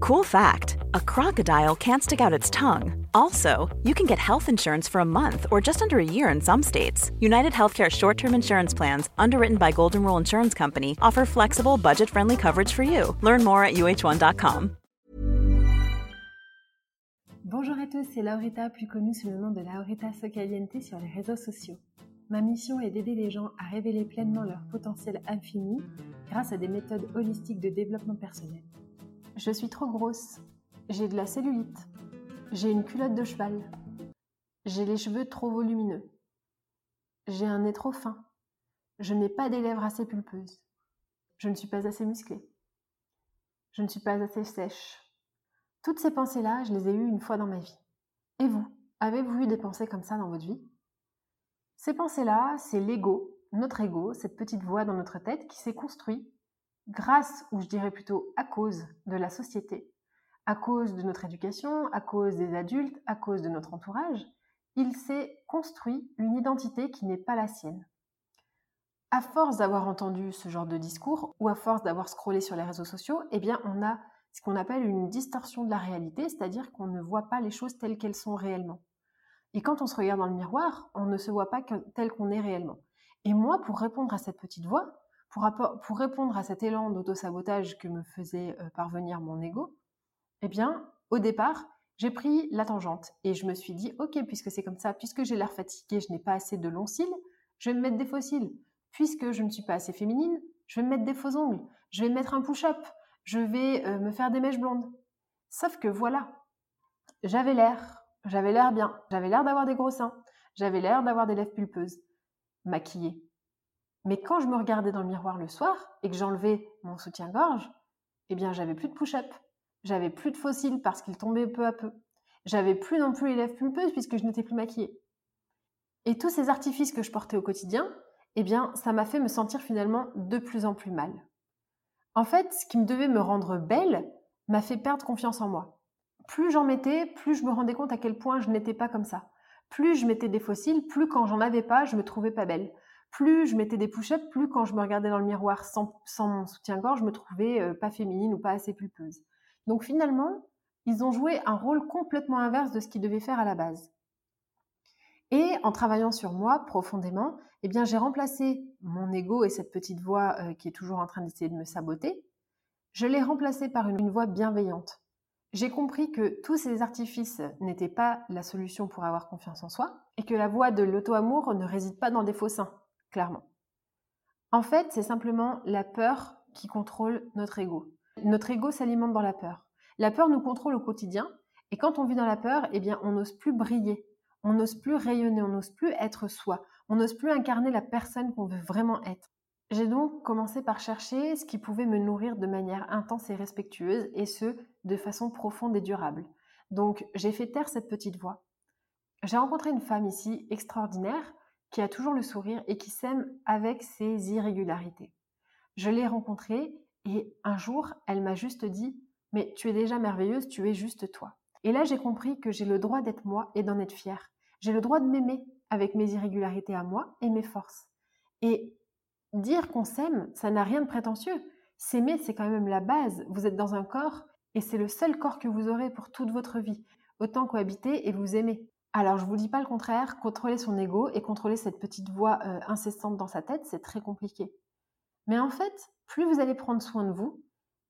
Cool fact, a crocodile can't stick out its tongue. Also, you can get health insurance for a month or just under a year in some states. United Healthcare short-term insurance plans, underwritten by Golden Rule Insurance Company, offer flexible, budget-friendly coverage for you. Learn more at uh1.com. Bonjour à tous, c'est Laurita, plus connue sous le nom de Laurita Socaliente sur les réseaux sociaux. Ma mission est d'aider les gens à révéler pleinement leur potentiel infini grâce à des méthodes holistiques de développement personnel. Je suis trop grosse, j'ai de la cellulite, j'ai une culotte de cheval, j'ai les cheveux trop volumineux, j'ai un nez trop fin, je n'ai pas des lèvres assez pulpeuses, je ne suis pas assez musclée, je ne suis pas assez sèche, toutes ces pensées-là, je les ai eues une fois dans ma vie. Et vous, avez-vous eu des pensées comme ça dans votre vie? Ces pensées-là, c'est l'ego, notre ego, cette petite voix dans notre tête qui s'est construit grâce, ou je dirais plutôt à cause de la société, à cause de notre éducation, à cause des adultes, à cause de notre entourage. Il s'est construit une identité qui n'est pas la sienne. À force d'avoir entendu ce genre de discours, ou à force d'avoir scrollé sur les réseaux sociaux, eh bien, on a ce qu'on appelle une distorsion de la réalité, c'est-à-dire qu'on ne voit pas les choses telles qu'elles sont réellement. Et quand on se regarde dans le miroir, on ne se voit pas tel qu'on est réellement. Et moi, pour répondre à cette petite voix, pour, répondre à cet élan d'auto-sabotage que me faisait euh, parvenir mon ego, eh bien, au départ, j'ai pris la tangente et je me suis dit, ok, puisque c'est comme ça, puisque j'ai l'air fatiguée, je n'ai pas assez de longs cils, je vais me mettre des faux cils. Puisque je ne suis pas assez féminine, je vais me mettre des faux ongles. Je vais me mettre un push-up je vais euh, me faire des mèches blondes. Sauf que voilà, j'avais l'air, j'avais l'air bien, j'avais l'air d'avoir des gros seins, j'avais l'air d'avoir des lèvres pulpeuses, maquillées. Mais quand je me regardais dans le miroir le soir et que j'enlevais mon soutien-gorge, eh bien j'avais plus de push-up, j'avais plus de fossiles parce qu'ils tombaient peu à peu, j'avais plus non plus les lèvres pulpeuses puisque je n'étais plus maquillée. Et tous ces artifices que je portais au quotidien, eh bien ça m'a fait me sentir finalement de plus en plus mal. En fait, ce qui me devait me rendre belle m'a fait perdre confiance en moi. Plus j'en mettais, plus je me rendais compte à quel point je n'étais pas comme ça. Plus je mettais des fossiles, plus quand j'en avais pas, je me trouvais pas belle. Plus je mettais des push-ups, plus quand je me regardais dans le miroir sans, mon soutien-gorge, je me trouvais euh, pas féminine ou pas assez pulpeuse. Donc finalement, ils ont joué un rôle complètement inverse de ce qu'ils devaient faire à la base. Et en travaillant sur moi profondément, eh bien, j'ai remplacé mon ego et cette petite voix euh, qui est toujours en train d'essayer de me saboter. Je l'ai remplacé par une, voix bienveillante. J'ai compris que tous ces artifices n'étaient pas la solution pour avoir confiance en soi et que la voie de l'auto-amour ne réside pas dans des faux seins, clairement. En fait, c'est simplement la peur qui contrôle notre ego. Notre ego s'alimente dans la peur. La peur nous contrôle au quotidien et quand on vit dans la peur, eh bien, on n'ose plus briller, on n'ose plus rayonner, on n'ose plus être soi, on n'ose plus incarner la personne qu'on veut vraiment être. J'ai donc commencé par chercher ce qui pouvait me nourrir de manière intense et respectueuse, et ce, de façon profonde et durable. Donc j'ai fait taire cette petite voix. J'ai rencontré une femme ici extraordinaire, qui a toujours le sourire et qui s'aime avec ses irrégularités. Je l'ai rencontrée et un jour, elle m'a juste dit Mais tu es déjà merveilleuse, tu es juste toi. Et là, j'ai compris que j'ai le droit d'être moi et d'en être fière. J'ai le droit de m'aimer avec mes irrégularités à moi et mes forces. Et dire qu'on s'aime, ça n'a rien de prétentieux. S'aimer, c'est quand même la base. Vous êtes dans un corps et c'est le seul corps que vous aurez pour toute votre vie. Autant cohabiter et vous aimer. Alors, je vous dis pas le contraire, contrôler son ego et contrôler cette petite voix euh, incessante dans sa tête, c'est très compliqué. Mais en fait, plus vous allez prendre soin de vous,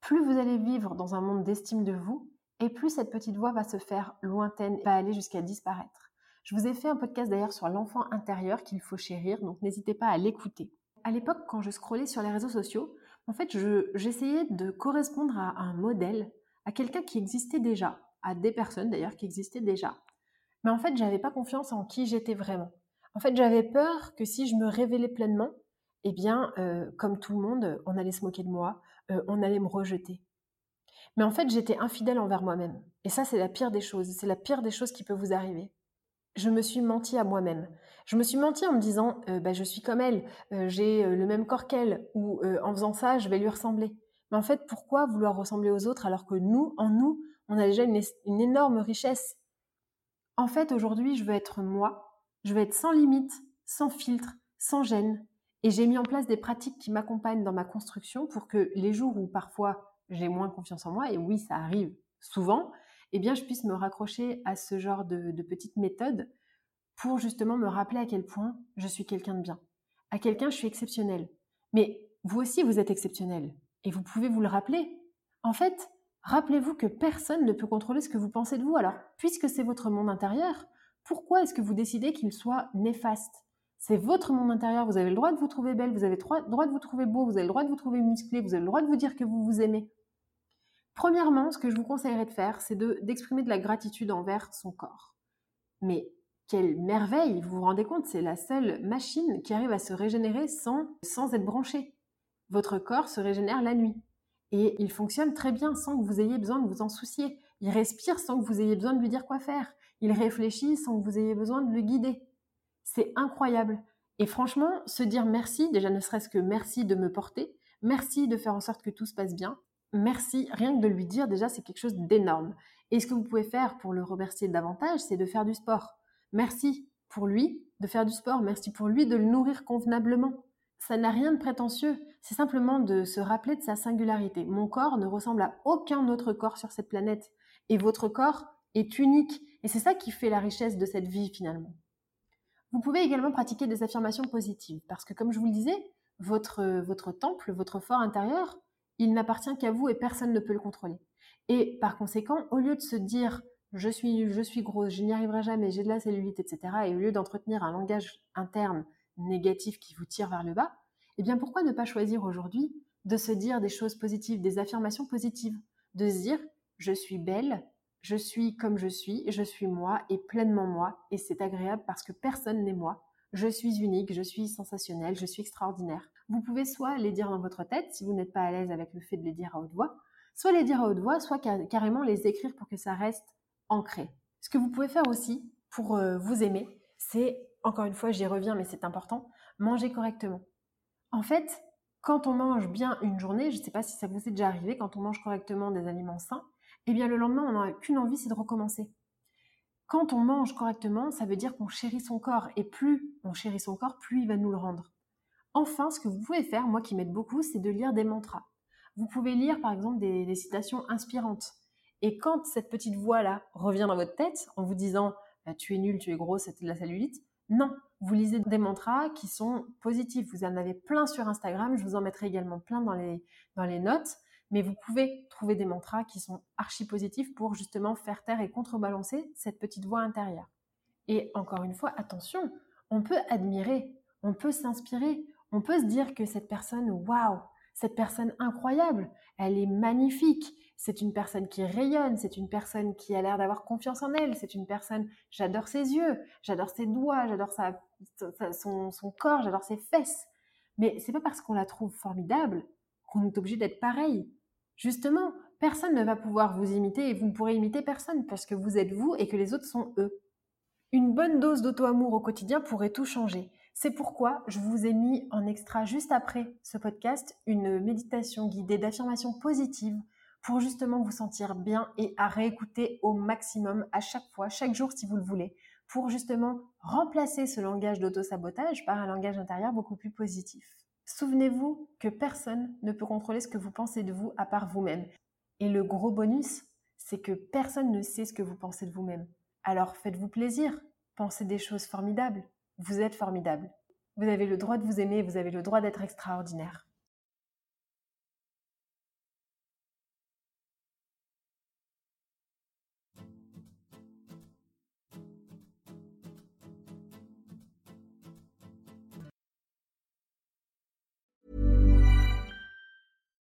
plus vous allez vivre dans un monde d'estime de vous, et plus cette petite voix va se faire lointaine, va aller jusqu'à disparaître. Je vous ai fait un podcast d'ailleurs sur l'enfant intérieur qu'il faut chérir, donc n'hésitez pas à l'écouter. À l'époque, quand je scrollais sur les réseaux sociaux, en fait, j'essayais de correspondre à un modèle, à quelqu'un qui existait déjà, à des personnes d'ailleurs qui existaient déjà. Mais en fait, j'avais pas confiance en qui j'étais vraiment. En fait, j'avais peur que si je me révélais pleinement, eh bien, euh, comme tout le monde, on allait se moquer de moi, euh, on allait me rejeter. Mais en fait, j'étais infidèle envers moi-même. Et ça, c'est la pire des choses. C'est la pire des choses qui peut vous arriver. Je me suis menti à moi-même. Je me suis menti en me disant, euh, bah, je suis comme elle, j'ai le même corps qu'elle, ou en faisant ça, je vais lui ressembler. Mais en fait, pourquoi vouloir ressembler aux autres alors que nous, en nous, on a déjà une, une énorme richesse? En fait, aujourd'hui, je veux être moi. Je veux être sans limite, sans filtre, sans gêne, et j'ai mis en place des pratiques qui m'accompagnent dans ma construction pour que les jours où parfois j'ai moins confiance en moi, et oui, ça arrive souvent, eh bien, je puisse me raccrocher à ce genre de, de petites méthodes pour justement me rappeler à quel point je suis quelqu'un de bien, à quelqu'un je suis exceptionnel. Mais vous aussi, vous êtes exceptionnel, et vous pouvez vous le rappeler. En fait, rappelez-vous que personne ne peut contrôler ce que vous pensez de vous. Alors, puisque c'est votre monde intérieur, pourquoi est-ce que vous décidez qu'il soit néfaste? C'est votre monde intérieur. Vous avez le droit de vous trouver belle, vous avez le droit de vous trouver beau, vous avez le droit de vous trouver musclé, vous avez le droit de vous dire que vous vous aimez. Premièrement, ce que je vous conseillerais de faire, c'est d'exprimer de, la gratitude envers son corps. Mais quelle merveille Vous vous rendez compte, c'est la seule machine qui arrive à se régénérer sans, sans être branchée. Votre corps se régénère la nuit. Et il fonctionne très bien sans que vous ayez besoin de vous en soucier. Il respire sans que vous ayez besoin de lui dire quoi faire. Il réfléchit sans que vous ayez besoin de le guider. C'est incroyable. Et franchement, se dire merci, déjà ne serait-ce que merci de me porter, merci de faire en sorte que tout se passe bien, merci, rien que de lui dire déjà, c'est quelque chose d'énorme. Et ce que vous pouvez faire pour le remercier davantage, c'est de faire du sport. Merci pour lui de faire du sport, merci pour lui de le nourrir convenablement. Ça n'a rien de prétentieux, c'est simplement de se rappeler de sa singularité. Mon corps ne ressemble à aucun autre corps sur cette planète. Et votre corps est unique. Et c'est ça qui fait la richesse de cette vie finalement. Vous pouvez également pratiquer des affirmations positives parce que, comme je vous le disais, votre, temple, votre fort intérieur, il n'appartient qu'à vous et personne ne peut le contrôler. Et par conséquent, au lieu de se dire je suis, je suis grosse, je n'y arriverai jamais, j'ai de la cellulite, etc., et au lieu d'entretenir un langage interne négatif qui vous tire vers le bas, eh bien pourquoi ne pas choisir aujourd'hui de se dire des choses positives, des affirmations positives, de se dire je suis belle, je suis comme je suis, je suis moi et pleinement moi, et c'est agréable parce que personne n'est moi. Je suis unique, je suis sensationnelle, je suis extraordinaire. Vous pouvez soit les dire dans votre tête, si vous n'êtes pas à l'aise avec le fait de les dire à haute voix, soit les dire à haute voix, soit carrément les écrire pour que ça reste ancré. Ce que vous pouvez faire aussi pour euh, vous aimer, c'est, encore une fois, j'y reviens, mais c'est important, manger correctement. En fait, quand on mange bien une journée, je ne sais pas si ça vous est déjà arrivé, quand on mange correctement des aliments sains, eh bien le lendemain, on n'a qu'une envie, c'est de recommencer. Quand on mange correctement, ça veut dire qu'on chérit son corps, et plus on chérit son corps, plus il va nous le rendre. Enfin, ce que vous pouvez faire, moi qui m'aide beaucoup, c'est de lire des mantras. Vous pouvez lire par exemple des, citations inspirantes. Et quand cette petite voix-là revient dans votre tête en vous disant bah, tu es nul, tu es gros, c'est de la cellulite, non, vous lisez des mantras qui sont positifs. Vous en avez plein sur Instagram, je vous en mettrai également plein dans les, notes mais vous pouvez trouver des mantras qui sont archi positifs pour justement faire taire et contrebalancer cette petite voix intérieure. Et encore une fois, attention, on peut admirer, on peut s'inspirer, on peut se dire que cette personne, waouh, cette personne incroyable, elle est magnifique, c'est une personne qui rayonne, c'est une personne qui a l'air d'avoir confiance en elle, c'est une personne, j'adore ses yeux, j'adore ses doigts, j'adore son, corps, j'adore ses fesses. Mais c'est pas parce qu'on la trouve formidable qu'on est obligé d'être pareil. Justement, personne ne va pouvoir vous imiter et vous ne pourrez imiter personne parce que vous êtes vous et que les autres sont eux. Une bonne dose d'auto-amour au quotidien pourrait tout changer. C'est pourquoi je vous ai mis en extra juste après ce podcast une méditation guidée d'affirmations positives pour justement vous sentir bien et à réécouter au maximum à chaque fois, chaque jour si vous le voulez, pour justement remplacer ce langage d'auto-sabotage par un langage intérieur beaucoup plus positif. Souvenez-vous que personne ne peut contrôler ce que vous pensez de vous à part vous-même. Et le gros bonus, c'est que personne ne sait ce que vous pensez de vous-même. Alors faites-vous plaisir, pensez des choses formidables. Vous êtes formidable. Vous avez le droit de vous aimer, vous avez le droit d'être extraordinaire.